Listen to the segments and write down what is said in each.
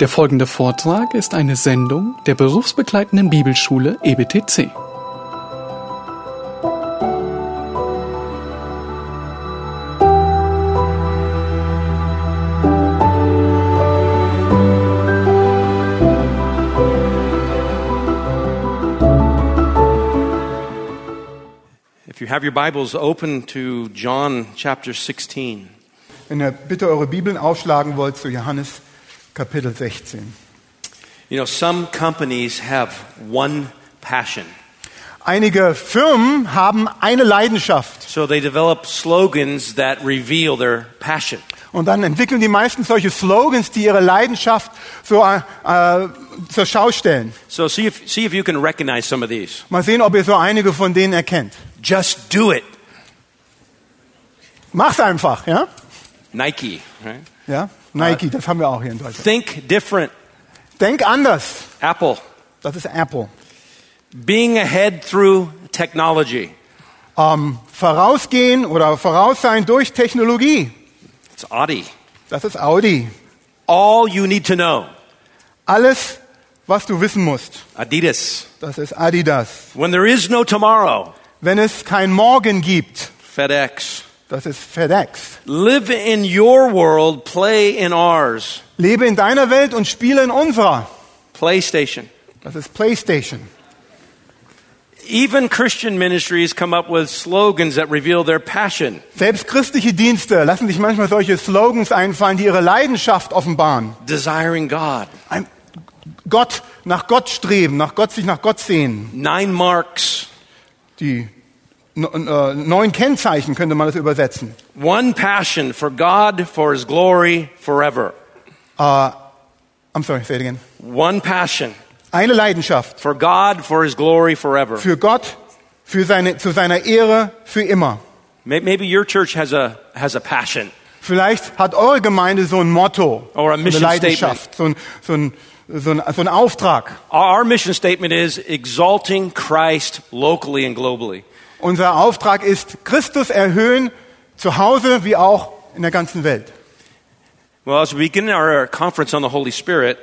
Der folgende Vortrag ist eine Sendung der berufsbegleitenden Bibelschule EBTC. If you have your Bibles open to John chapter 16. Wenn ihr bitte eure Bibeln aufschlagen wollt zu Johannes Kapitel 16. You know, some companies have one passion. Einige Firmen haben eine Leidenschaft So they develop slogans that reveal their passion. und dann entwickeln die meisten solche Slogans, die ihre Leidenschaft so äh, zur Schau stellen. So see if, see if you can recognize some of these. Mal sehen, ob ihr so einige von denen erkennt. Just do it. Mach's einfach, ja? Nike, right? Ja? Nike, das haben wir auch hier in Deutschland. Think different. Denk anders. Apple. Das ist Apple. Being ahead through technology. Ähm, vorausgehen oder voraus sein durch Technologie. It's Audi. Das ist Audi. All you need to know. Alles, was du wissen musst. Adidas. Das ist Adidas. When there is no tomorrow. Wenn es kein Morgen gibt, FedEx. Das ist FedEx. Live in your world, play in ours. Lebe in deiner Welt und spiele in unserer. PlayStation. Das ist PlayStation. Even Christian ministries come up with slogans that reveal their passion. Selbst christliche Dienste lassen sich manchmal solche Slogans einfallen, die ihre Leidenschaft offenbaren. Desiring God. Ein Gott, nach Gott streben, nach Gott sich nach Gott sehen. Nine marks. Die neun Kennzeichen könnte man das übersetzen. One passion for God, for His glory, forever. Äh, I'm sorry, say it again. One passion Eine Leidenschaft for God, for His glory, forever. für Gott, für seine, zu seiner Ehre, für immer. May- Maybe your church has a, has a passion. Vielleicht hat eure Gemeinde so ein Motto, Or a so eine mission Leidenschaft, so ein, so, ein, so, ein, so ein Auftrag. Our mission statement is exalting Christ locally and globally. Unser Auftrag ist, Christus erhöhen, zu Hause wie auch in der ganzen Welt. Well, as we begin our conference on the Holy Spirit,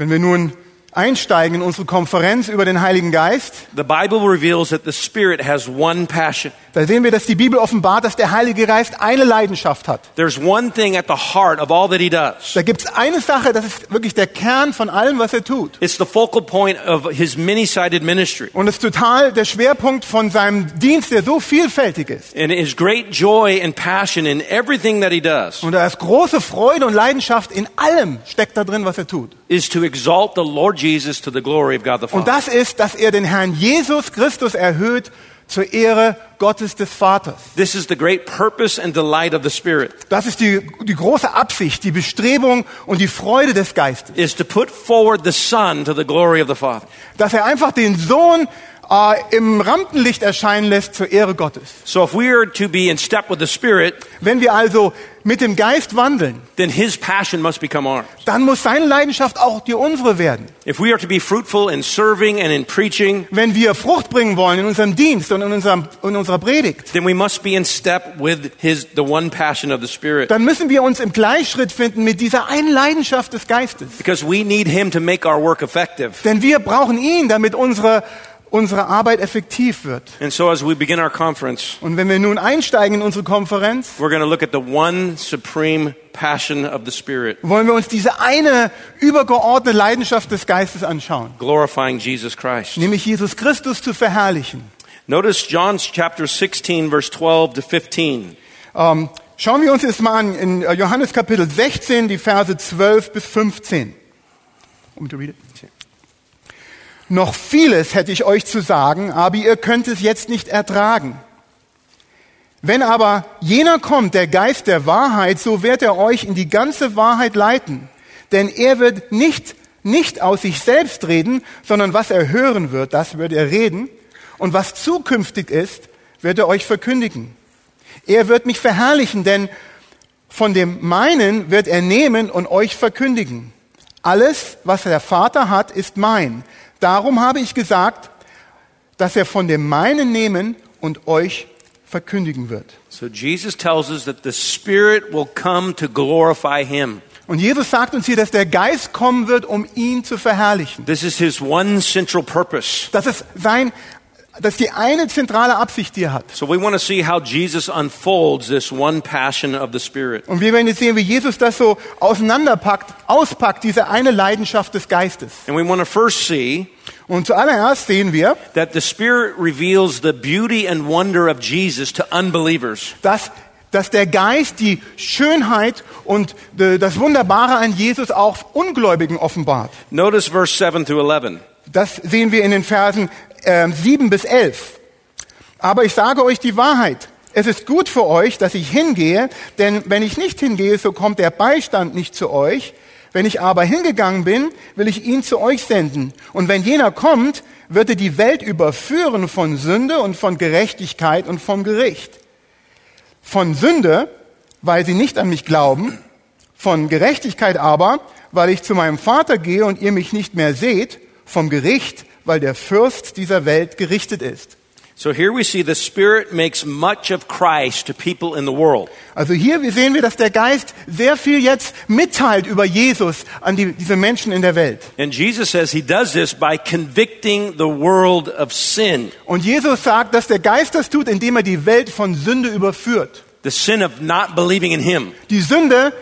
Wenn wir nun einsteigen in unsere Konferenz über den Heiligen Geist, the Bible reveals that the Spirit has one passion. da sehen wir, dass die Bibel offenbart, dass der Heilige Geist eine Leidenschaft hat. There's one thing at the heart of all that he does. Da gibt es eine Sache, das ist wirklich der Kern von allem, was er tut. It's the focal point of his many-sided ministry Und es ist total der Schwerpunkt von seinem Dienst, der so vielfältig ist. and his great joy and passion in everything that he does Und da ist große Freude und Leidenschaft in allem steckt da drin, was er tut. is to exalt the Lord Jesus to the glory of God the Und Father. das ist, dass er den Herrn Jesus Christus erhöht zur Ehre Gottes des Vaters. This is the great purpose and delight of the Spirit Das ist die, die große Absicht, die Bestrebung und die Freude des Geistes. is to put forward the Son to the glory of the Father. Dass er einfach den Sohn äh, im Rampenlicht erscheinen lässt zur Ehre Gottes. So if we are to be in step with the Spirit, Wenn wir also mit dem Geist wandeln, then his passion must become ours. dann muss seine Leidenschaft auch die unsere werden. If we are to be fruitful in serving and in preaching, Wenn wir Frucht bringen wollen in unserem Dienst und in, unserem, in unserer Predigt, then we must be in step with his the one passion of the Spirit. dann müssen wir uns im Gleichschritt finden mit dieser einen Leidenschaft des Geistes. Because we need him to make our work effective. Denn wir brauchen ihn, damit unsere, unsere Arbeit effektiv wird. And so as we begin our conference, Und wenn wir nun einsteigen in unsere Konferenz, we're going to look at the one supreme passion of the Spirit, wollen wir uns diese eine übergeordnete Leidenschaft des Geistes anschauen, glorifying Jesus Christ. nämlich Jesus Christus zu verherrlichen. Notice John's chapter 16 verse 12 to 15. Ähm, schauen wir uns jetzt mal an in äh, Johannes Kapitel 16, die Verse 12 bis 15. Um to read it. Noch vieles hätte ich euch zu sagen, aber ihr könnt es jetzt nicht ertragen. Wenn aber jener kommt, der Geist der Wahrheit, so wird er euch in die ganze Wahrheit leiten. Denn er wird nicht, nicht aus sich selbst reden, sondern was er hören wird, das wird er reden. Und was zukünftig ist, wird er euch verkündigen. Er wird mich verherrlichen, denn von dem meinen wird er nehmen und euch verkündigen. Alles, was der Vater hat, ist mein. Darum habe ich gesagt, dass er von dem meinen nehmen und euch verkündigen wird. So Jesus tells us that the Spirit will come to glorify him. Und Jesus sagt uns hier, dass der Geist kommen wird, um ihn zu verherrlichen. This is his one central purpose. Das ist sein, das ist die eine zentrale Absicht, die er hat. So we want to see how Jesus unfolds this one passion of the Spirit. Und wir werden jetzt sehen, wie Jesus das so auseinanderpackt, auspackt, diese eine Leidenschaft des Geistes. And we want to first see Und zuallererst sehen wir, that the Spirit reveals the beauty and wonder of Jesus to unbelievers. dass, dass der Geist die Schönheit und das Wunderbare an Jesus auch Ungläubigen offenbart. Notice verse 7 through 11. Das sehen wir in den Versen äh, 7 bis 11. Aber ich sage euch die Wahrheit. Es ist gut für euch, dass ich hingehe, denn wenn ich nicht hingehe, so kommt der Beistand nicht zu euch. Wenn ich aber hingegangen bin, will ich ihn zu euch senden. Und wenn jener kommt, wird er die Welt überführen von Sünde und von Gerechtigkeit und vom Gericht. Von Sünde, weil sie nicht an mich glauben, von Gerechtigkeit aber, weil ich zu meinem Vater gehe und ihr mich nicht mehr seht, vom Gericht, weil der Fürst dieser Welt gerichtet ist. So here we see the Spirit makes much of Christ to people in the world. Also hier sehen wir, dass der Geist sehr viel jetzt mitteilt über Jesus an die, diese Menschen in der Welt. And Jesus says he does this by convicting the world of sin, Und Jesus sagt, dass der Geist das tut, indem er die Welt von Sünde überführt. the sin of not believing in him. Die Sünde,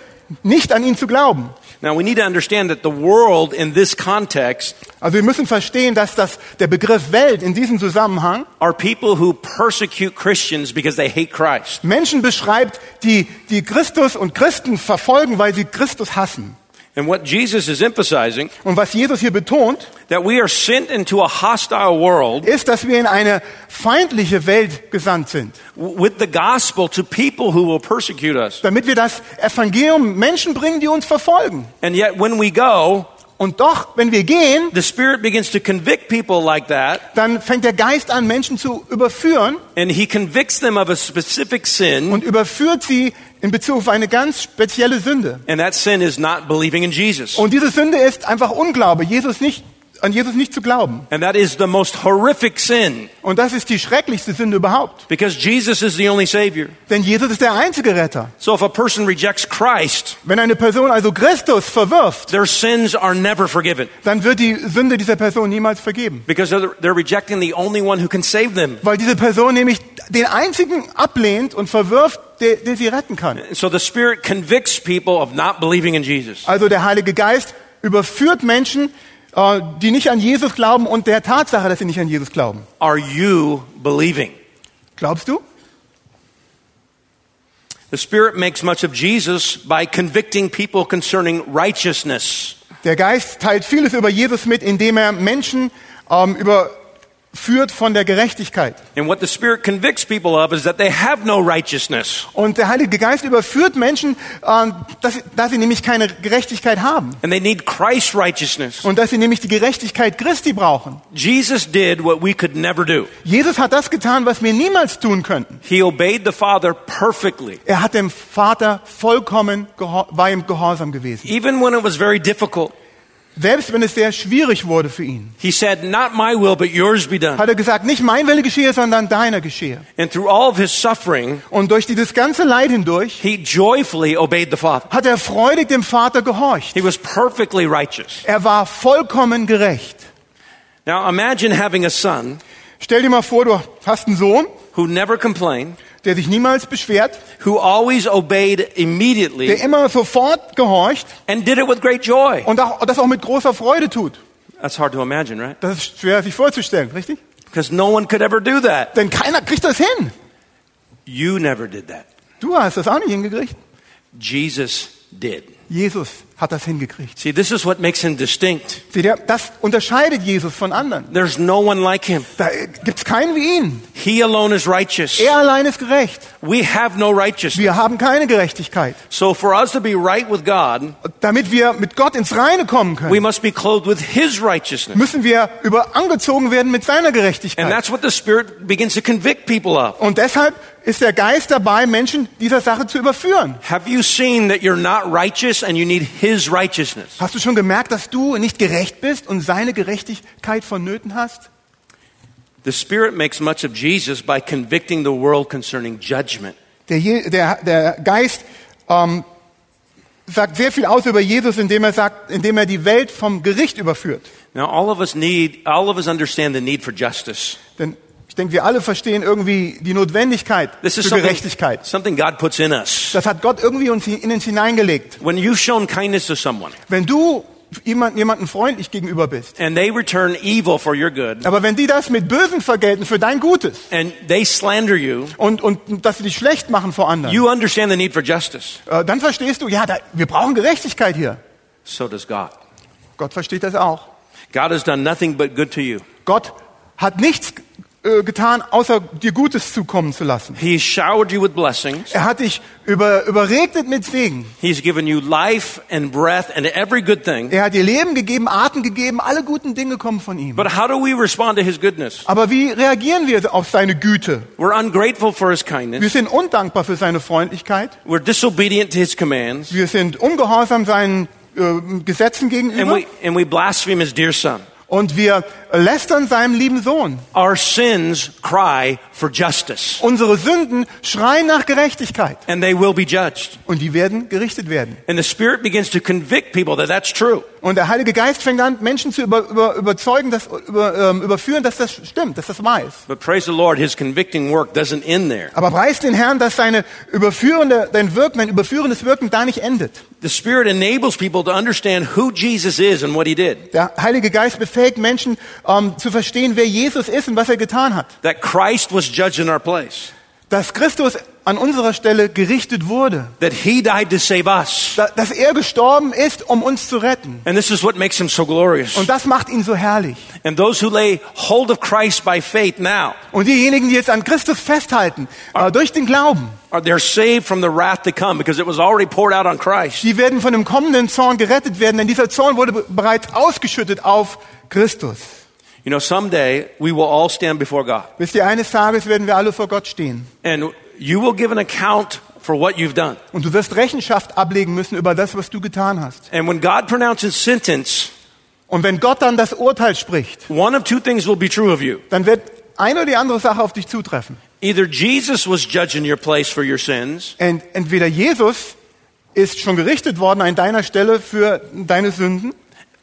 nicht an ihn zu glauben. Now we need to understand that the world in this context Also wir müssen verstehen, dass das, der Begriff Welt in diesem Zusammenhang are people who persecute Christians because they hate Christ. Menschen beschreibt, die, die Christus und Christen verfolgen, weil sie Christus hassen. And what Jesus is emphasizing Und was Jesus hier betont, that we are sent into a hostile world ist, dass wir in eine feindliche Welt gesandt sind, with the gospel to people who will persecute us. damit wir das Evangelium Menschen bringen, die uns verfolgen. And yet when we go, Und doch, wenn wir gehen, the Spirit begins to convict people like that, dann fängt der Geist an, Menschen zu überführen and He convicts them of a specific sin, und überführt sie in Bezug auf eine ganz spezielle Sünde. and that sin is not believing in Jesus. Und diese Sünde ist einfach Unglaube, Jesus nicht, an Jesus nicht zu glauben. And that is the most horrific sin, Und das ist die schrecklichste Sünde überhaupt. because Jesus is the only Savior. Denn Jesus ist der einzige Retter. So if a person rejects Christ, Wenn eine Person also Christus verwirft, their sins are never forgiven, dann wird die Sünde dieser Person niemals vergeben. because they're, they're rejecting the only one who can save them. Weil diese Person nämlich den einzigen ablehnt und verwirft, der, der sie retten kann. So the Spirit convicts people of not believing in Jesus. Also der Heilige Geist überführt Menschen, äh, die nicht an Jesus glauben und der Tatsache, dass sie nicht an Jesus glauben. Are you believing? Glaubst du? The Spirit makes much of Jesus by convicting people concerning righteousness. Der Geist teilt vieles über Jesus mit, indem er Menschen ähm, überführt von der Gerechtigkeit. And what the Spirit convicts people of is that they have no righteousness. Und der Heilige Geist überführt Menschen, äh, dass, dass sie nämlich keine Gerechtigkeit haben. And they need Christ's righteousness. Und dass sie nämlich die Gerechtigkeit Christi brauchen. Jesus. Jesus hat das getan, was wir niemals tun könnten. He obeyed the Father perfectly, Er hat dem Vater vollkommen, war ihm gehorsam gewesen. even when it was very difficult. Selbst wenn es sehr schwierig wurde für ihn, He said, Not my will, but yours be done. hat er gesagt, nicht mein Wille geschehe, sondern deiner geschehe. And through all of his suffering, Und durch dieses ganze Leid hindurch he joyfully obeyed the Father. hat er freudig dem Vater gehorcht. He was perfectly righteous. Er war vollkommen gerecht. Now imagine having a son Stell dir mal vor, du hast einen Sohn, who never complained, der sich niemals beschwert, who always obeyed der immediately, immer sofort gehorcht and did it with great joy. und auch, das auch mit großer Freude tut. That's hard to imagine, right? Das ist schwer sich vorzustellen, richtig? Because no one could ever do that. Denn keiner kriegt das hin. You never did that. Du hast das auch nicht hingekriegt. Jesus did. Jesus hat das hingekriegt. See, this is what makes him distinct. Seht ihr, das unterscheidet Jesus von anderen. There's no one like him. Da gibt's keinen wie ihn. He alone is righteous. Er allein ist gerecht. We have no righteousness. Wir haben keine Gerechtigkeit. So for us to be right with God, Damit wir mit Gott ins Reine kommen we können, must be clothed with his righteousness. müssen wir über angezogen werden mit seiner And Gerechtigkeit. that's what the Spirit begins to convict people of. Und deshalb ist der Geist dabei, Menschen dieser Sache zu überführen. Have you seen that you're not righteous and you need his righteousness? Hast du schon gemerkt, dass du nicht gerecht bist und seine Gerechtigkeit vonnöten hast? The Spirit makes much of Jesus by convicting the world concerning judgment. Der, der, der Geist ähm, sagt sehr viel aus über Jesus, indem er sagt, indem er die Welt vom Gericht überführt. Now, all of us need, all of us understand the need for justice. Denn denke, wir alle verstehen irgendwie die Notwendigkeit This is für Gerechtigkeit. something God puts in us. Das hat Gott irgendwie uns in uns hineingelegt. When you've shown kindness to someone Wenn du jemand, jemandem freundlich gegenüber bist, and they return evil for your good, aber wenn die das mit Bösen vergelten für dein Gutes and they slander you, und, und dass sie dich schlecht machen vor anderen, you understand the need for justice. äh, dann verstehst du, ja, da, wir brauchen Gerechtigkeit hier. So does God. Gott versteht das auch. God has done nothing but good to you. Gott hat nichts äh, getan, außer dir Gutes zukommen zu lassen. He's showered you with blessings. Er hat dich über, überregnet mit Segen. He's given you life and breath and every good thing. Er hat dir Leben gegeben, Atem gegeben, alle guten Dinge kommen von ihm. But how do we respond to his goodness? Aber wie reagieren wir auf seine Güte? We're ungrateful for his Wir kindness. sind undankbar für seine Freundlichkeit. We're disobedient to his commands. Wir sind ungehorsam seinen äh, Gesetzen And gegenüber. we, and we blaspheme his dear son. Und wir lästern seinem lieben Sohn. Our sins cry for justice, Unsere Sünden schreien nach Gerechtigkeit. and they will be judged. Und die werden gerichtet werden. And the Spirit begins to convict people that that's true. Und der Heilige Geist fängt an, Menschen zu über, über, überzeugen, dass, über, ähm, überführen, dass das stimmt, dass das wahr ist. But praise the Lord, his convicting work doesn't end there. Aber preist den Herrn, dass seine überführende, dein Wirken, dein überführendes Wirken da nicht endet. The Spirit enables people to understand who Jesus is and what he did. Der Heilige Geist befähigt Menschen ähm, zu verstehen, wer Jesus ist und was er getan hat. That Christ was judged in our place. Dass Christus an unserer Stelle gerichtet wurde. That he died to save us. Da- Dass er gestorben ist, um uns zu retten. And this is what makes him so glorious. Und das macht ihn so herrlich. And those who lay hold of Christ by faith now Und diejenigen, die jetzt an Christus festhalten, äh, durch den Glauben, are they're saved from the wrath to come because it was already poured out on Christ. die werden von dem kommenden Zorn gerettet werden, denn dieser Zorn wurde be- bereits ausgeschüttet auf Christus. You know, someday we will all stand before God. Wisst ihr, eines Tages werden wir alle vor Gott stehen. And you will give an account for what you've done. Und du wirst Rechenschaft ablegen müssen über das, was du getan hast. And when God pronounces sentence, Und wenn Gott dann das Urteil spricht, one of two things will be true of you. dann wird eine oder die andere Sache auf dich zutreffen. Either Jesus was judged in your place for your sins, Ent, entweder Jesus ist schon gerichtet worden an deiner Stelle für deine Sünden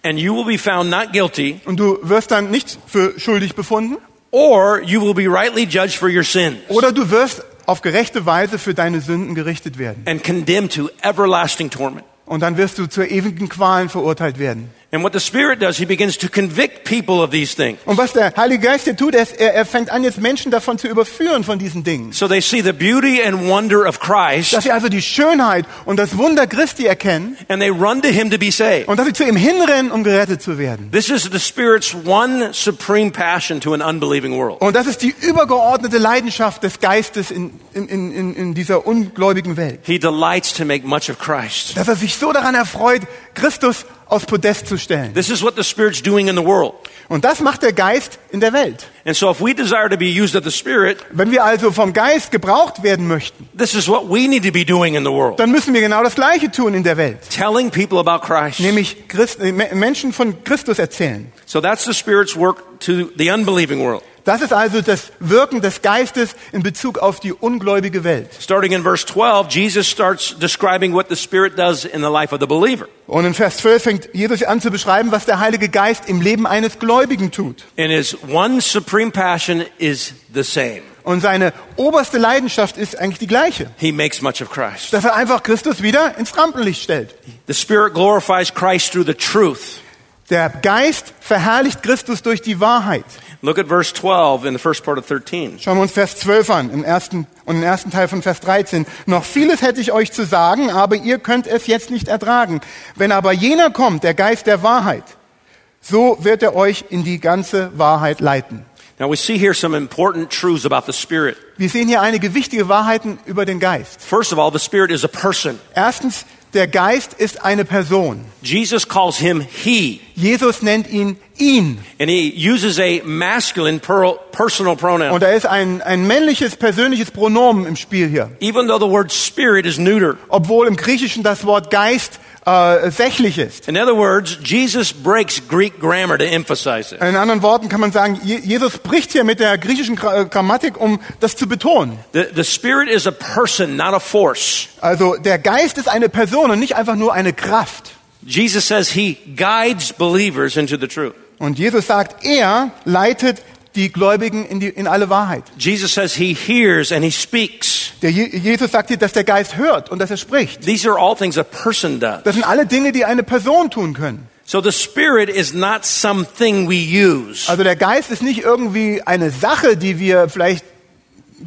and you will be found not guilty, und du wirst dann nicht für schuldig befunden, or you will be rightly judged for your sins oder du wirst auf gerechte Weise für deine Sünden gerichtet werden. and condemned to everlasting torment. Und dann wirst du zur ewigen Qualen verurteilt werden. And what the Spirit does, He begins to convict people of these things. Und was der Heilige Geist hier tut, er, er er fängt an, jetzt Menschen davon zu überführen von diesen Dingen. So they see the beauty and wonder of Christ, Dass sie also die Schönheit und das Wunder Christi erkennen and they run to Him to be saved. und dass sie zu ihm hinrennen, um gerettet zu werden. This is the Spirit's one supreme passion to an unbelieving world. Und das ist die übergeordnete Leidenschaft des Geistes in, in, in, in dieser ungläubigen Welt. He delights to make much of Christ. Dass er sich so daran erfreut, Christus aufs Podest zu stellen. This is what the Spirit's doing in the world. Und das macht der Geist in der Welt. And so if we desire to be used of the Spirit, Wenn wir also vom Geist gebraucht werden möchten, this is what we need to be doing in the world. dann müssen wir genau das Gleiche tun in der Welt. Telling people about Christ. Nämlich Christ, äh, Me- Menschen von Christus erzählen. So that's the Spirit's work to the unbelieving world. Das ist also das Wirken des Geistes in Bezug auf die ungläubige Welt. Starting in verse 12, Jesus starts describing what the Spirit does in the life of the believer. Und in Vers 12 fängt Jesus an zu beschreiben, was der Heilige Geist im Leben eines Gläubigen tut. And his one supreme passion is the same. Und seine oberste Leidenschaft ist eigentlich die gleiche. He makes much of Christ. Dass er einfach Christus wieder ins Rampenlicht stellt. The Spirit glorifies Christ through the truth. Der Geist verherrlicht Christus durch die Wahrheit. Look at verse 12 in the first part of 13. Schauen wir uns Vers 12 an im ersten, und im ersten Teil von Vers 13. Noch vieles hätte ich euch zu sagen, aber ihr könnt es jetzt nicht ertragen. Wenn aber jener kommt, der Geist der Wahrheit, so wird er euch in die ganze Wahrheit leiten. Now we see here some important truths about the Spirit. Wir sehen hier einige wichtige Wahrheiten über den Geist. First of all, the Spirit is a person. Erstens, der Geist ist eine Person. Jesus calls him he, Jesus nennt ihn ihn. and he uses a masculine per- personal pronoun. Und da ist ein, ein männliches, persönliches Pronomen im Spiel hier. Even though the word spirit is neuter, Obwohl im Griechischen das Wort Geist äh, sächlich ist. In other words, Jesus breaks Greek grammar to emphasize it. In anderen Worten kann man sagen, Je- Jesus bricht hier mit der griechischen äh, Grammatik, um das zu betonen. The, the Spirit is a person, not a force. Also der Geist ist eine Person und nicht einfach nur eine Kraft. Jesus says he guides believers into the truth. Und Jesus sagt, er leitet die Gläubigen in, die, in alle Wahrheit. Jesus says he hears and he speaks. Der Je Jesus sagt hier, dass der Geist hört und dass er spricht. These are all things a person does. Das sind alle Dinge, die eine Person tun können. So the Spirit is not something we use. Also der Geist ist nicht irgendwie eine Sache, die wir vielleicht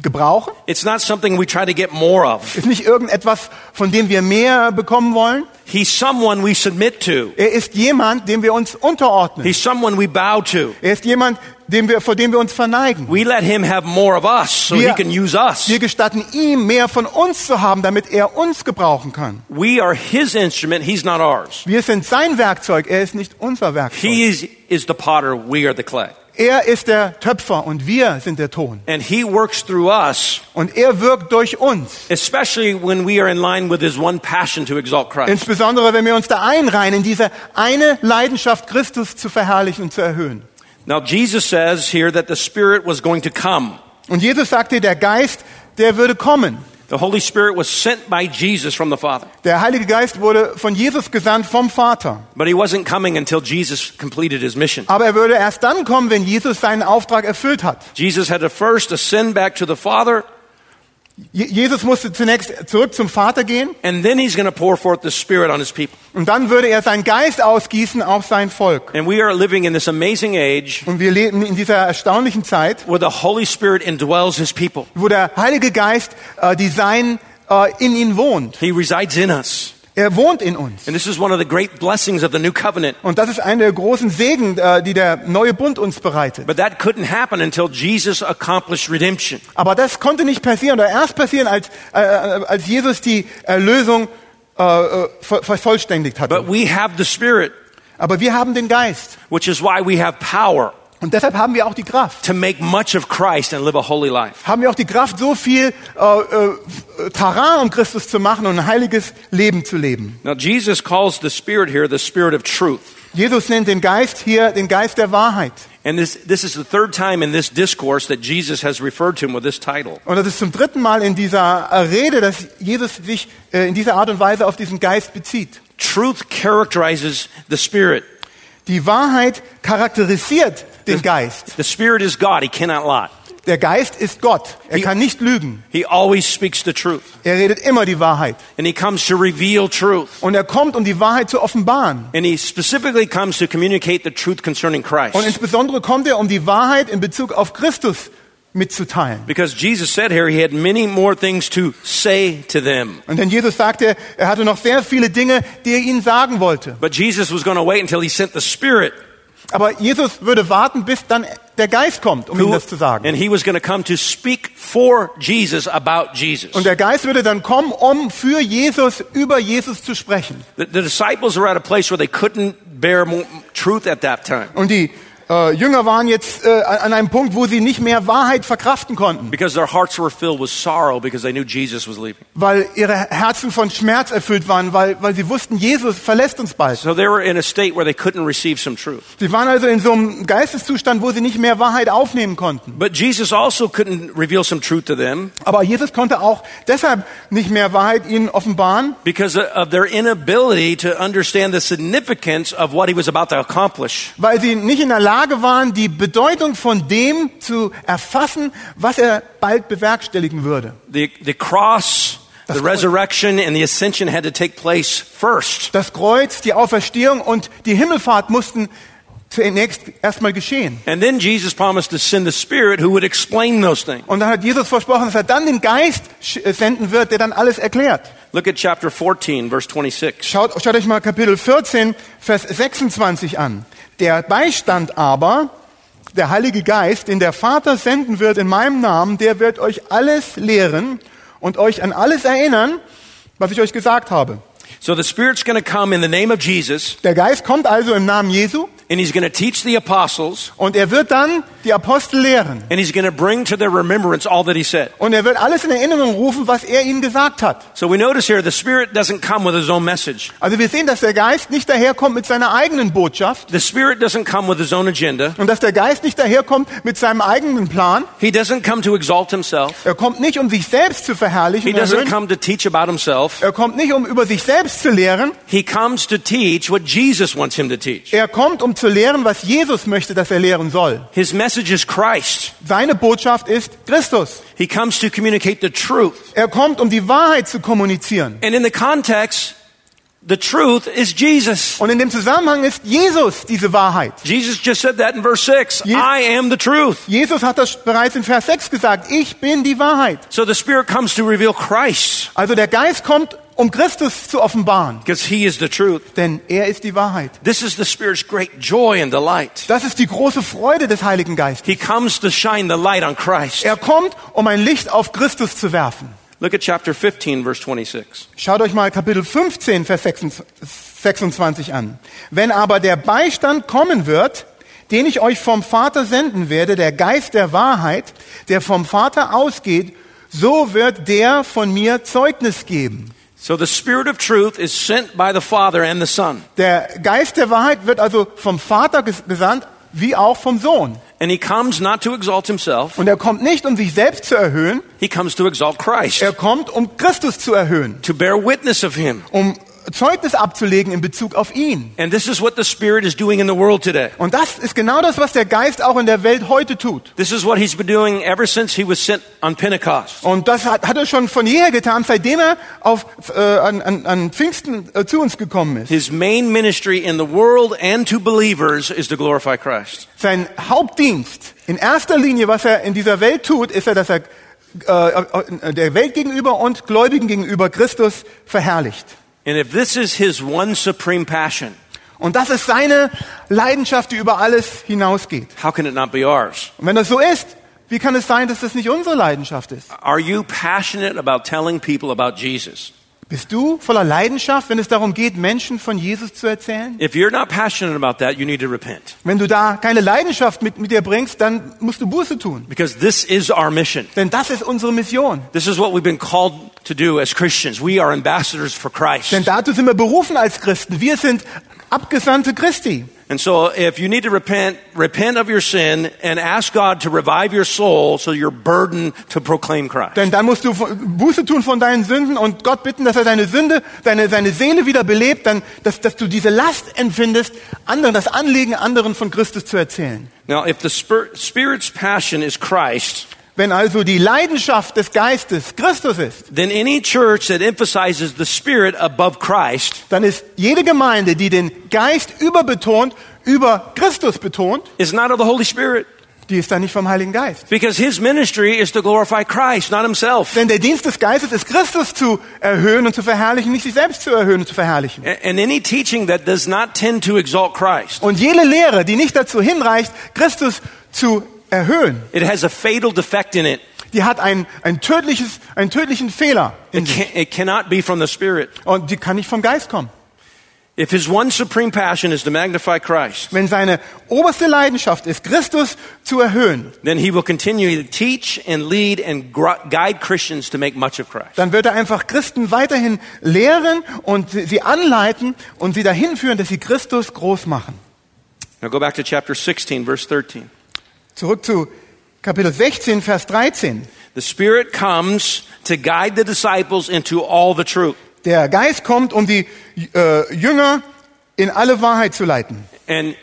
gebrauchen. It's not something we try to get more of. Ist nicht irgendetwas, von dem wir mehr bekommen wollen. He's someone we submit to. Er ist jemand, dem wir uns unterordnen. He's someone we bow to. Er ist jemand, dem wir, vor dem wir uns verneigen. We let him have more of us so Wir- he can use us. Wir gestatten ihm, mehr von uns zu haben, damit er uns gebrauchen kann. We are his instrument, he's not ours. Wir sind sein Werkzeug, er ist nicht unser Werkzeug. He is, is the potter, we are the clay. Er ist der Töpfer und wir sind der Ton. And he works through us, Und er wirkt durch uns. especially when we are in line with his one passion to exalt Christ. Insbesondere, wenn wir uns da einreihen, in diese eine Leidenschaft, Christus zu verherrlichen und zu erhöhen. Now, Jesus says here that the Spirit was going to come. Und Jesus sagte, der Geist, der würde kommen. The Holy Spirit was sent by Jesus from the Father, Der Heilige Geist wurde von Jesus gesandt vom Vater. but he wasn't coming until Jesus completed his mission. Aber er würde erst dann kommen, wenn Jesus seinen Auftrag erfüllt hat. Jesus had to first ascend back to the Father, Jesus musste zunächst zurück zum Vater gehen and then he's going to pour forth the Spirit on his people. und dann würde er seinen Geist ausgießen auf sein Volk. And we are living in this amazing age Und wir leben in dieser erstaunlichen Zeit, where the Holy Spirit indwells his people. wo der Heilige Geist äh, die Sein äh, in ihnen wohnt. He resides in us. Er wohnt in uns. And this is one of the great blessings of the new covenant. Und das ist einer der großen Segen, äh, die der neue Bund uns bereitet. But that couldn't happen until Jesus accomplished redemption. Aber das konnte nicht passieren oder erst passieren, als, äh, äh, als Jesus die Erlösung äh, äh, ver- vervollständigt hatte. But we have the Spirit, Aber wir haben den Geist. which is why we have power Und deshalb haben wir auch die Kraft. to make much of Christ and live a holy life. Haben wir auch die Kraft, so viel äh, äh, Terrain um Christus zu machen und ein heiliges Leben zu leben. Now, Jesus calls the Spirit here the Spirit of truth. Jesus nennt den Geist hier den Geist der Wahrheit. And this, this is the third time in this discourse that Jesus has referred to him with this title. Und das ist zum dritten Mal in dieser äh, Rede, dass Jesus sich äh, in dieser Art und Weise auf diesen Geist bezieht. Truth characterizes the Spirit. Die Wahrheit charakterisiert den Geist. The Spirit is God, He cannot lie. Der Geist ist Gott. Er Die- kann nicht lügen. He always speaks the truth. Er redet immer die Wahrheit. And He comes to reveal truth. Und er kommt, um die Wahrheit zu offenbaren. And He specifically comes to communicate the truth concerning Und Christ. insbesondere kommt er, um die Wahrheit in Bezug auf Christus mitzuteilen. Because Jesus said here He had many more things to say to them. Und denn Jesus sagte, er hatte noch sehr viele Dinge, die er ihnen sagen wollte. But Jesus was going to wait until He sent the Spirit. Aber Jesus würde warten, bis dann der Geist kommt, um ihm das zu sagen. and He was going to come to speak for Jesus about Jesus. Und der Geist würde dann kommen, um für Jesus, über Jesus zu sprechen. The, the disciples were at a place where they couldn't bear more truth at that time Und die äh, Jünger waren jetzt äh, an einem Punkt, wo sie nicht mehr Wahrheit verkraften konnten, because their hearts were filled with sorrow because they knew Jesus was leaving. weil ihre Herzen von Schmerz erfüllt waren, weil, weil sie wussten, Jesus verlässt uns bald. So they were in a state where they couldn't receive some truth. Sie waren also in so einem Geisteszustand, wo sie nicht mehr Wahrheit aufnehmen konnten. But Jesus also couldn't reveal some truth to them Aber Jesus konnte auch deshalb nicht mehr Wahrheit ihnen offenbaren, because of their inability to understand the significance of what he was about to accomplish. weil sie nicht in der Lage waren, die Bedeutung von dem zu erfassen, was er bald bewerkstelligen würde. The, the cross, the Das- resurrection, and the ascension had to take place first. Das Kreuz, die Auferstehung und die Himmelfahrt mussten zunächst erstmal geschehen. And then Jesus promised to send the Spirit who would explain those things. Und dann hat Jesus versprochen, dass er dann den Geist äh, senden wird, der dann alles erklärt. Look at chapter 14, verse 26. Schaut, schaut euch mal Kapitel 14, Vers 26 an. Der Beistand aber, der Heilige Geist, den der Vater senden wird in meinem Namen, der wird euch alles lehren und euch an alles erinnern, was ich euch gesagt habe. So the Spirit's going to come in the name of Jesus, Der Geist kommt also im Namen Jesu and he's going to teach the apostles und er wird dann die Apostel lehren. and he's going to bring to their remembrance all that he said. Und er wird alles in Erinnerung rufen, was er ihnen gesagt hat. So we notice here the Spirit doesn't come with his own message. Also wir sehen, dass der Geist nicht daherkommt mit seiner eigenen Botschaft The Spirit doesn't come with his own agenda. und dass der Geist nicht daherkommt mit seinem eigenen Plan. He doesn't come to exalt himself. Er kommt nicht, um sich selbst zu verherrlichen. He doesn't come to teach about himself. Er kommt nicht, um über sich selbst zu lehren. He comes to teach what Jesus wants him to teach. Er kommt, um zu lehren, was Jesus möchte, dass er lehren soll. His message is Christ. Seine Botschaft ist Christus. He comes to communicate the truth. Er kommt, um die Wahrheit zu kommunizieren. And in the context, the truth is Jesus. Und in dem Zusammenhang ist Jesus diese Wahrheit. Jesus just said that in verse 6. Je- I am the truth. Jesus hat das bereits in Vers 6 gesagt. Ich bin die Wahrheit. So the Spirit comes to reveal Christ Also der Geist kommt, um Christus zu offenbaren. because He is the truth. Denn er ist die Wahrheit. This is the Spirit's great joy and delight. Das ist die große Freude des Heiligen Geistes. He comes to shine the light on Christ. Er kommt, um ein Licht auf Christus zu werfen. Look at chapter 15, verse 26. Schaut euch mal Kapitel 15, Vers 26 an. Wenn aber der Beistand kommen wird, den ich euch vom Vater senden werde, der Geist der Wahrheit, der vom Vater ausgeht, so wird der von mir Zeugnis geben. So the Spirit of truth is sent by the Father and the Son. Der Geist der Wahrheit wird also vom Vater ges- gesandt, wie auch vom Sohn. And He comes not to exalt Himself, Und er kommt nicht, um sich selbst zu erhöhen, He comes to exalt Christ, er kommt, um Christus zu erhöhen, to bear witness of Him. um Zeugnis abzulegen in Bezug auf ihn. And this is what the Spirit is doing in the world today. Und das ist genau das, was der Geist auch in der Welt heute tut. This is what He's been doing ever since He was sent on Pentecost. Und das hat, hat er schon von jeher getan, seitdem er auf, äh, an, an, an Pfingsten äh, zu uns gekommen ist. His main ministry in the world and to believers is to glorify Christ. Sein Hauptdienst, in erster Linie, was er in dieser Welt tut, ist er, dass er äh, äh, der Welt gegenüber und Gläubigen gegenüber Christus verherrlicht. And if this is His one supreme passion, Und das ist seine Leidenschaft, die über alles hinausgeht. how can it not be ours? Und wenn das so ist, wie kann es sein, dass das nicht unsere Leidenschaft ist? Are you passionate about telling people about Jesus? Bist du voller Leidenschaft, wenn es darum geht, Menschen von Jesus zu erzählen? If you're not passionate about that, you need to repent. Wenn du da keine Leidenschaft mit, mit dir bringst, dann musst du Buße tun. Because this is our mission. Denn das ist unsere Mission. This is what we've been called to do as Christians. We are ambassadors for Christ. Denn dazu sind wir berufen als Christen. Wir sind Abgesandte Christi. And so if you need to repent, repent of your sin and ask God to revive your soul so you're burdened to proclaim Christ. Denn dann musst du Buße tun von deinen Sünden und Gott bitten, dass er deine Sünde, deine, seine Seele wieder belebt, dann, dass, dass du diese Last empfindest, anderen, das Anliegen anderen von Christus zu erzählen. Now, if the Spirit's passion is Christ, Wenn also die Leidenschaft des Geistes Christus ist, then any church that emphasizes the Spirit above Christ dann ist jede Gemeinde, die den Geist überbetont, über Christus betont, is not of the Holy Spirit. die ist dann nicht vom Heiligen Geist. Because his ministry is to glorify Christ, not himself. Denn der Dienst des Geistes ist, Christus zu erhöhen und zu verherrlichen, nicht sich selbst zu erhöhen und zu verherrlichen. And any teaching that does not tend to exalt Christ, Und jede Lehre, die nicht dazu hinreicht, Christus zu erhöhen, it has a fatal defect in it. die hat ein, ein tödliches, einen tödlichen Fehler in It, can, it cannot be from the Spirit. Und die kann nicht vom Geist kommen. If his one supreme passion is to magnify Christ, Wenn seine oberste Leidenschaft ist, Christus zu erhöhen, then he will continue to teach and lead and guide Christians to make much of Christ. dann wird er einfach Christen weiterhin lehren und sie sie anleiten und sie dahin führen, dass sie Christus groß machen. Now go back to chapter 16, verse 13. Zurück zu Kapitel 16, Vers 13. The Spirit comes to guide the disciples into all the truth. Der Geist kommt, um die äh, Jünger in alle Wahrheit zu leiten. And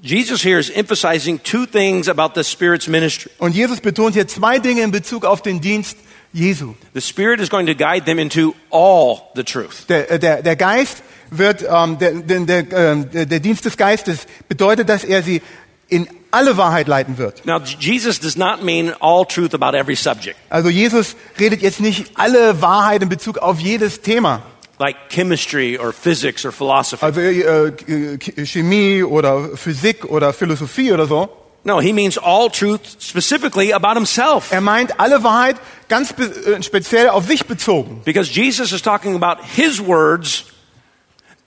Jesus here is emphasizing two things about the Spirit's ministry. Und Jesus betont hier zwei Dinge in Bezug auf den Dienst Jesu. The Spirit is going to guide them into all the truth. Der, äh, der, der Geist wird, ähm, der, der, ähm, der, der Dienst des Geistes bedeutet, dass er sie in alle Wahrheit leiten wird. Now, Jesus does not mean all truth about every subject, Also Jesus redet jetzt nicht alle Wahrheit in Bezug auf jedes Thema. like chemistry or physics or philosophy. Also äh, äh, Chemie oder Physik oder Philosophie oder so. No, he means all truth specifically about himself. Er meint alle Wahrheit ganz äh, speziell auf sich bezogen. Because Jesus is talking about his words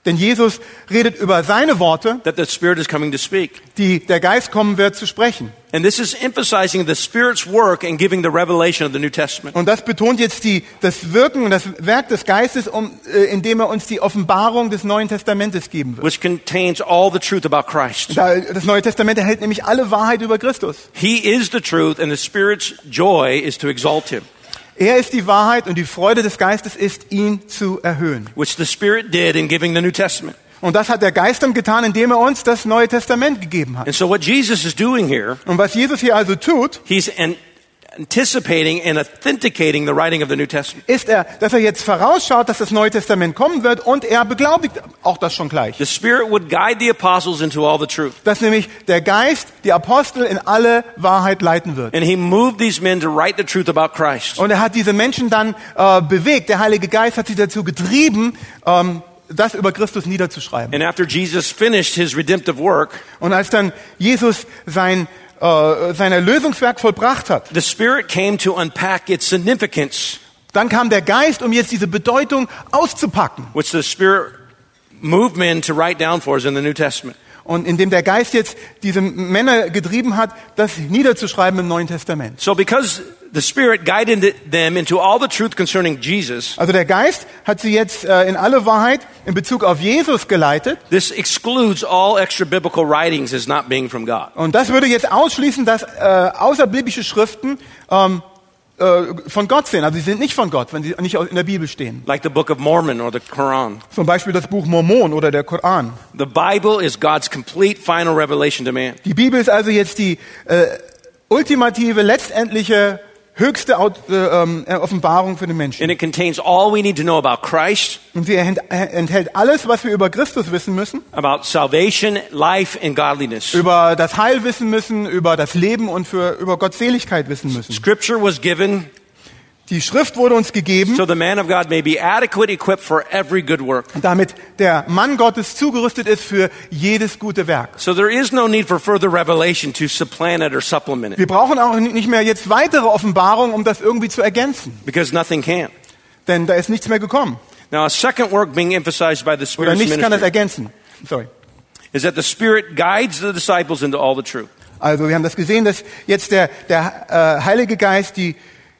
Denn Jesus redet über seine Worte, that the Spirit is coming to speak. die der Geist kommen wird zu sprechen. And this is emphasizing the Spirit's work in giving the revelation of the New Testament. Und das betont jetzt die, das Wirken und das Werk des Geistes, um, äh, indem er uns die Offenbarung des Neuen Testamentes geben wird. which contains all the truth about Christ. Da- Das Neue Testament enthält nämlich alle Wahrheit über Christus. He is the truth, and the Spirit's joy is to exalt him, Er ist die Wahrheit und die Freude des Geistes ist, ihn zu erhöhen. which the Spirit did in giving the New Testament. Und das hat der Geist dann getan, indem er uns das Neue Testament gegeben hat. And so, what Jesus is doing here, Und was Jesus hier also tut, he's an- anticipating and authenticating the writing of the New Testament. ist er, dass er jetzt vorausschaut, dass das Neue Testament kommen wird und er beglaubigt auch das schon gleich. The Spirit would guide the apostles into all the truth. Dass nämlich der Geist die Apostel in alle Wahrheit leiten wird. And he moved these men to write the truth about Christ. Und er hat diese Menschen dann äh, bewegt. Der Heilige Geist hat sie dazu getrieben, ähm, das über Christus niederzuschreiben. And after Jesus finished his redemptive work, Und als dann Jesus sein, äh, sein Erlösungswerk vollbracht hat, the Spirit came to unpack its significance, dann kam der Geist, um jetzt diese Bedeutung auszupacken. which the Spirit moved men to write down for us in the New Testament. Und indem der Geist jetzt diese Männer getrieben hat, das niederzuschreiben im Neuen Testament. So, because the Spirit guided them into all the truth concerning Jesus, Also der Geist hat sie jetzt äh, in alle Wahrheit in Bezug auf Jesus geleitet. this excludes all extra biblical writings as not being from God. Und das würde jetzt ausschließen, dass äh, außerbiblische Schriften ähm, äh, von Gott sind. Also sie sind nicht von Gott, wenn sie nicht in der Bibel stehen. Like the Book of Mormon or the Quran. Zum Beispiel das Buch Mormon oder der Koran. The Bible is God's complete final revelation to man. Die Bibel ist also jetzt die äh, ultimative, letztendliche, höchste äh, ähm, äh, Offenbarung für den Menschen. And it contains all we need to know about Christ, Und sie äh, enthält alles, was wir über Christus wissen müssen, about salvation, life, and godliness. über das Heil wissen müssen, über das Leben und für, über Gottseligkeit wissen müssen. Scripture was given Die Schrift wurde uns gegeben, so the man of God may be adequate equipped for every good work. damit der Mann Gottes zugerüstet ist für jedes gute Werk. So there is no need for further revelation to supplant it or supplement it Wir brauchen auch nicht mehr jetzt weitere Offenbarung, um das irgendwie zu ergänzen, because nothing can. denn da ist nichts mehr gekommen. Now, a second work being emphasized by the Oder Spirit's nichts kann das ergänzen. Sorry. is that the Spirit guides the disciples into all the truth. Also wir haben das gesehen, dass jetzt der, der äh, Heilige Geist die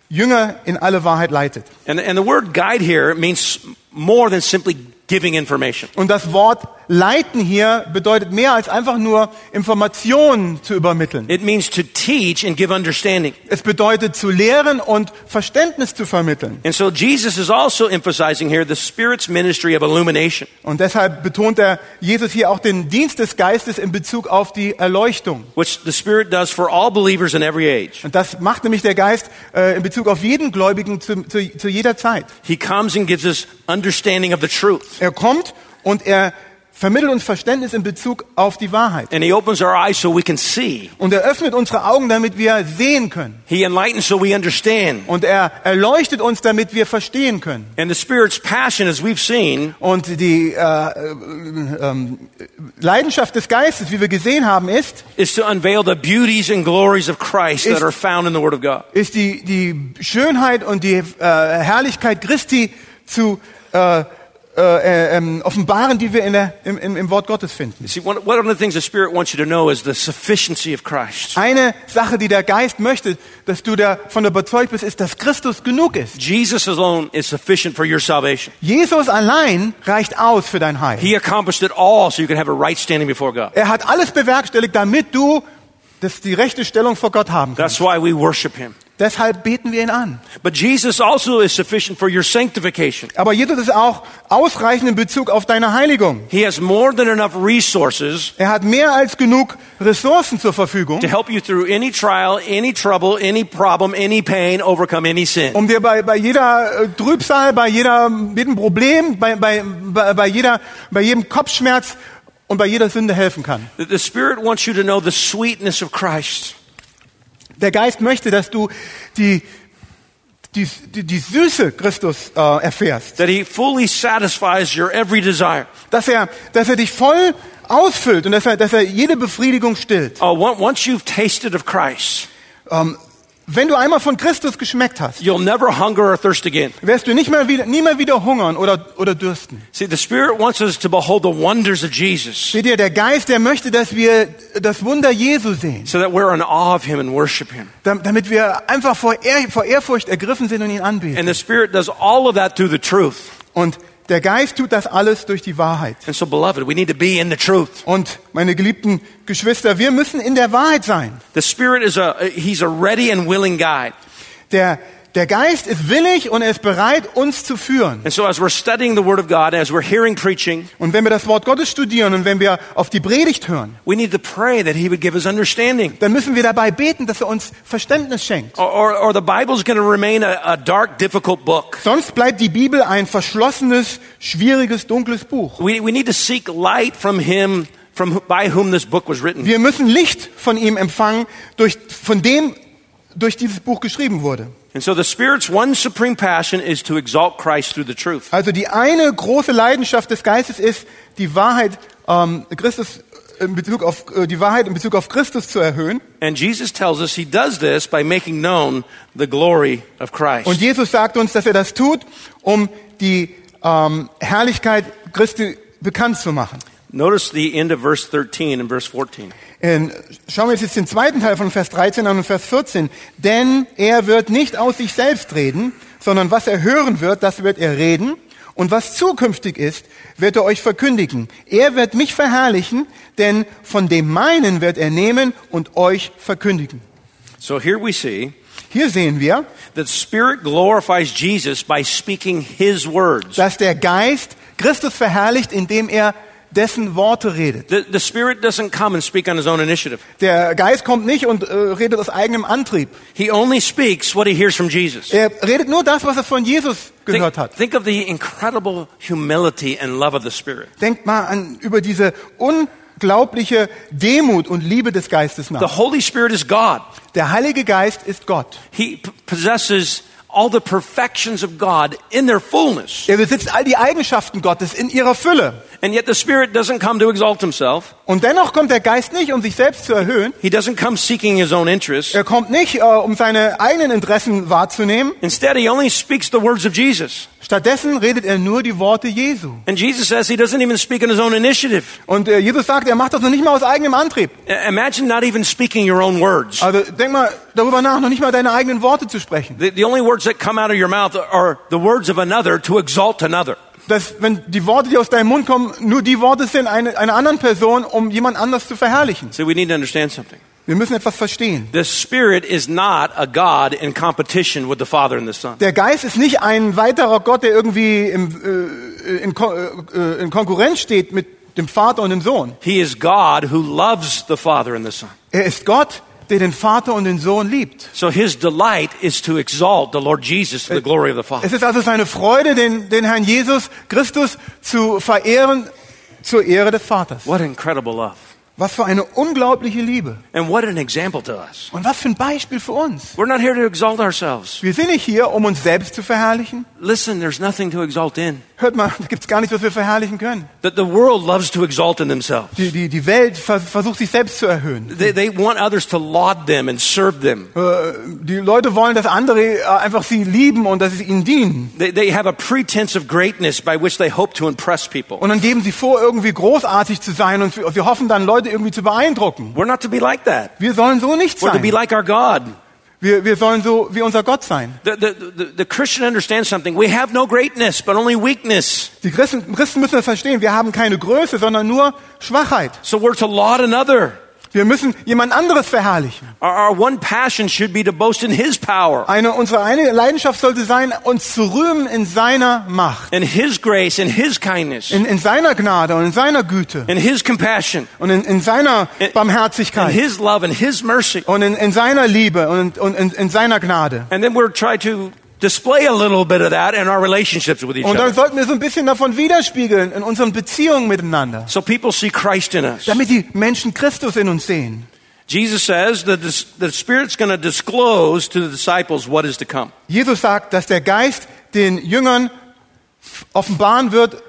Jünger in alle Wahrheit leitet. And, and the word guide here means more than simply giving information. Und das Wort leiten hier bedeutet mehr als einfach nur Informationen zu übermitteln. It means to teach and give understanding. Es bedeutet zu lehren und Verständnis zu vermitteln. And so Jesus is also emphasizing here the Spirit's ministry of illumination. Und deshalb betont er Jesus hier auch den Dienst des Geistes in Bezug auf die Erleuchtung. which the Spirit does for all believers in every age. Und das macht nämlich der Geist äh, in Bezug auf jeden Gläubigen zu, zu, zu jeder Zeit. He comes and gives us understanding of the truth. Er kommt und er vermittelt uns Verständnis in Bezug auf die Wahrheit. And He opens our eyes so we can see. Und er öffnet unsere Augen, damit wir sehen können. He enlightens so we understand. Und er erleuchtet uns, damit wir verstehen können. And the Spirit's passion, as we've seen, Und die äh, äh, ähm, Leidenschaft des Geistes, wie wir gesehen haben, ist, is to unveil the beauties and glories of Christ Ist- that are found in the Word of God. ist die, die Schönheit und die äh, Herrlichkeit Christi zu äh, äh, ähm, offenbaren, die wir in der, im, im, im Wort Gottes finden. You see, one, one of the things the Spirit wants you to know is the sufficiency of Christ. Eine Sache, die der Geist möchte, dass du davon überzeugt bist, ist, dass Christus genug ist. Jesus alone is sufficient for your salvation. Jesus allein reicht aus für dein Heil. He accomplished it all so you can have a right standing before God. Er hat alles bewerkstelligt, damit du das, die rechte Stellung vor Gott haben kannst. That's why we worship Him. Deshalb beten wir ihn an. But Jesus also is sufficient for your sanctification. Aber Jesus ist auch ausreichend in Bezug auf deine Heiligung. He has more than enough resources Er hat mehr als genug Ressourcen zur Verfügung, to help you through any trial, any trouble, any problem, any pain, overcome any sin. um dir bei, bei jeder äh, Trübsal, bei jeder, jedem Problem, bei, bei, bei, jeder, bei jedem Kopfschmerz und bei jeder Sünde helfen kann. The Spirit wants you to know the sweetness of Christ. Der Geist möchte, dass du die, die, die, die Süße Christus äh, erfährst. That He fully satisfies your every desire. Dass er, dass er dich voll ausfüllt und dass er, dass er jede Befriedigung stillt. On- once you've tasted of Christ, Ähm, Wenn du einmal von Christus geschmeckt hast, you'll never hunger or thirst again. wirst du nicht mehr wieder, nie mehr wieder hungern oder, oder dürsten. See, the Spirit wants us to behold the wonders of Jesus Seht ihr, der Geist, der möchte, dass wir das Wunder Jesu sehen. so that we're in awe of Him and worship Him. Dam- Damit wir einfach vor, Ehr, vor Ehrfurcht ergriffen sind und ihn anbeten. And the Spirit does all of that through the truth. Und der Geist tut das alles durch die Wahrheit. And so, beloved, we need to be in the truth. Und meine geliebten Geschwister, wir müssen in der Wahrheit sein. The Spirit is a, He's a ready and willing guide. Der, der Geist ist willig und er ist bereit, uns zu führen. And so as we're studying the Word of God, as we're hearing preaching, Und wenn wir das Wort Gottes studieren und wenn wir auf die Predigt hören, we need to pray that He would give us understanding. dann müssen wir dabei beten, dass er uns Verständnis schenkt. Or, or, or the Bible's going to remain a, a dark, difficult book. Sonst bleibt die Bibel ein verschlossenes, schwieriges, dunkles Buch. We, we need to seek light from Him from, by whom this book was written. Wir müssen Licht von ihm empfangen, durch, von dem durch dieses Buch geschrieben wurde. And so the Spirit's one supreme passion is to exalt Christ through the truth. Also die eine große Leidenschaft des Geistes ist, die Wahrheit ähm, Christus in Bezug auf äh, die Wahrheit in Bezug auf Christus zu erhöhen. And Jesus tells us He does this by making known the glory of Christ. Und Jesus sagt uns, dass er das tut, um die ähm, Herrlichkeit Christi bekannt zu machen. Notice the end of verse 13 and verse 14. Schauen wir uns jetzt den zweiten Teil von Vers 13 an und Vers 14. Denn er wird nicht aus sich selbst reden, sondern was er hören wird, das wird er reden. Und was zukünftig ist, wird er euch verkündigen. Er wird mich verherrlichen, denn von dem meinen wird er nehmen und euch verkündigen. So here we see Hier sehen wir, that Spirit glorifies Jesus by speaking His words. dass der Geist Christus verherrlicht, indem er dessen Worte redet. The, the Spirit doesn't come and speak on His own initiative. Der Geist kommt nicht und äh, redet aus eigenem Antrieb. He only speaks what He hears from Jesus. Er redet nur das, was er von Jesus gehört Think, hat. think of the incredible humility and love of the Spirit. Denkt mal an, über diese unglaubliche Demut und Liebe des Geistes The nach. Holy Spirit is God. Der Heilige Geist ist Gott. He possesses all the perfections of God in their fullness. Er besitzt all die Eigenschaften Gottes in ihrer Fülle. And yet the Spirit doesn't come to exalt himself. Und dennoch kommt der Geist nicht, um sich selbst zu erhöhen. He doesn't come seeking his own interests. Er kommt nicht, äh, um seine eigenen Interessen wahrzunehmen. Instead, he only speaks the words of Jesus. Stattdessen redet er nur die Worte Jesu. And Jesus says he doesn't even speak on his own initiative. Und äh, Jesus sagt, er macht das noch nicht mal aus eigenem Antrieb. Imagine not even speaking your own words. Also denk mal darüber nach, noch nicht mal deine eigenen Worte zu sprechen. The, the only words that come out of your mouth are the words of another to exalt another. Dass, wenn die Worte, die aus deinem Mund kommen, nur die Worte sind einer, einer anderen Person, um jemand anders zu verherrlichen. So we need to understand something. Wir müssen etwas verstehen. The Spirit is not a God in competition with the Father and the Son. Der Geist ist nicht ein weiterer Gott, der irgendwie im, äh, in, äh, in Konkurrenz steht mit dem Vater und dem Sohn. He is God who loves the Father and the Son. Er ist Gott, der den Vater und den Sohn liebt. So his delight is to exalt the Lord Jesus to the glory of the Father. Es ist also seine Freude, den, den Herrn Jesus Christus zu verehren zur Ehre des Vaters. What incredible love. Was für eine unglaubliche Liebe. And what an example to us. Und was für ein Beispiel für uns. We're not here to exalt ourselves. Wir sind nicht hier, um uns selbst zu verherrlichen. Listen, there's nothing to exalt in. Hört mal, da gibt's gar nichts, was wir verherrlichen können. That the world loves to exalt in themselves. Die, die, die Welt vers versucht sich selbst zu erhöhen. They, they want others to laud them and serve them. Äh, Die Leute wollen, dass andere äh, einfach sie lieben und dass sie ihnen dienen. They, they have a pretense of greatness by which they hope to impress people. Und dann geben sie vor, irgendwie großartig zu sein und wir wir hoffen dann, Leute irgendwie zu beeindrucken. We're not to be like that. Wir sollen so nicht We're to be sein. like our God. Wir, wir sollen so wie unser Gott sein. The, the, the, the Christian understands something. We have no greatness, but only weakness. Die Christen, Christen müssen das verstehen. Wir haben keine Größe, sondern nur Schwachheit. So we're to laud another. Wir müssen jemand anderes verherrlichen. Our, one passion should be to boast in His power, Eine, unsere eine Leidenschaft sollte sein, uns zu rühmen in seiner Macht, in His grace, in His kindness, in, in seiner Gnade und in seiner Güte in His compassion, und in, in seiner in Barmherzigkeit His love, and His mercy. und in, in seiner Liebe und, und in, in seiner Gnade. And then we're trying to display a little bit of that in our relationships with each Und dann other. sollten wir so ein bisschen davon widerspiegeln in unseren Beziehungen miteinander, So people see Christ in us. damit die Menschen Christus in uns sehen. Jesus says that the, the Spirit's going to disclose to the disciples what is to come. Jesus sagt, dass der Geist den Jüngern offenbaren wird,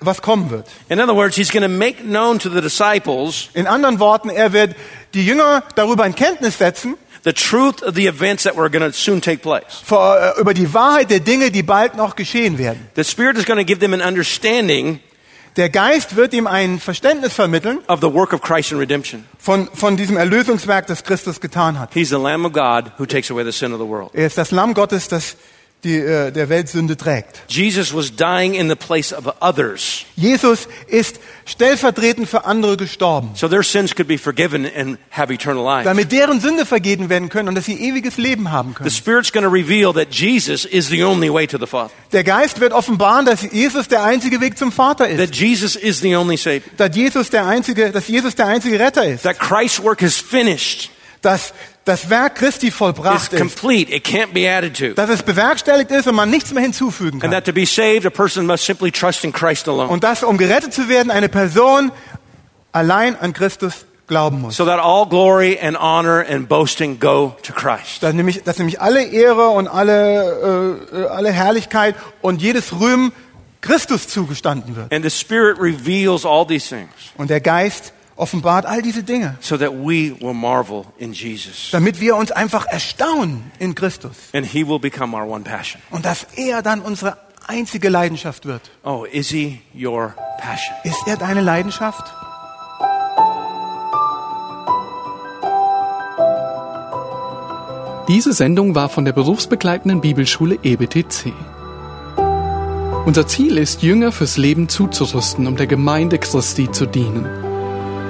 was kommen wird. In other words, He's going to make known to the disciples In anderen Worten, er wird die Jünger darüber in Kenntnis setzen, the truth of the events that were going to soon take place. vor, äh, über die Wahrheit der Dinge, die bald noch geschehen werden. The Spirit is going to give them an understanding Der Geist wird ihm ein Verständnis vermitteln of the work of Christ in redemption. von, von diesem Erlösungswerk, das Christus getan hat. He's the Lamb of God who takes away the sin of the world. Er ist das Lamm Gottes, das die, äh, der Welt Sünde trägt. Jesus was dying in the place of others Jesus ist stellvertretend für andere gestorben, so their sins could be forgiven and have eternal life. damit deren Sünde vergeben werden können und dass sie ewiges Leben haben The können. Spirit's going to reveal that Jesus is the only way to the Father, Der Geist wird offenbaren, dass Jesus der einzige Weg zum Vater ist. that Jesus is the only Savior, Dass Jesus der einzige, dass Jesus der einzige Retter ist. that Christ's work is finished, Dass das Werk Christi is vollbracht ist. complete, it can't be added to. Dass es bewerkstelligt ist und man nichts mehr hinzufügen And kann. Und dass, um gerettet zu werden, eine Person allein an Christus glauben muss. So that all glory and honor and boasting go to Christ. Dass nämlich, dass nämlich alle Ehre und alle, äh, äh, alle Herrlichkeit und jedes Rühmen Christus zugestanden wird. And the Spirit reveals all these things Und der Geist offenbart all diese Dinge, so that we will marvel in Jesus. damit wir uns einfach erstaunen in Christus. And He will become our one passion. Und dass er dann unsere einzige Leidenschaft wird. Oh, is He your passion? Ist er deine Leidenschaft? Diese Sendung war von der berufsbegleitenden Bibelschule EBTC. Unser Ziel ist, Jünger fürs Leben zuzurüsten, um der Gemeinde Christi zu dienen.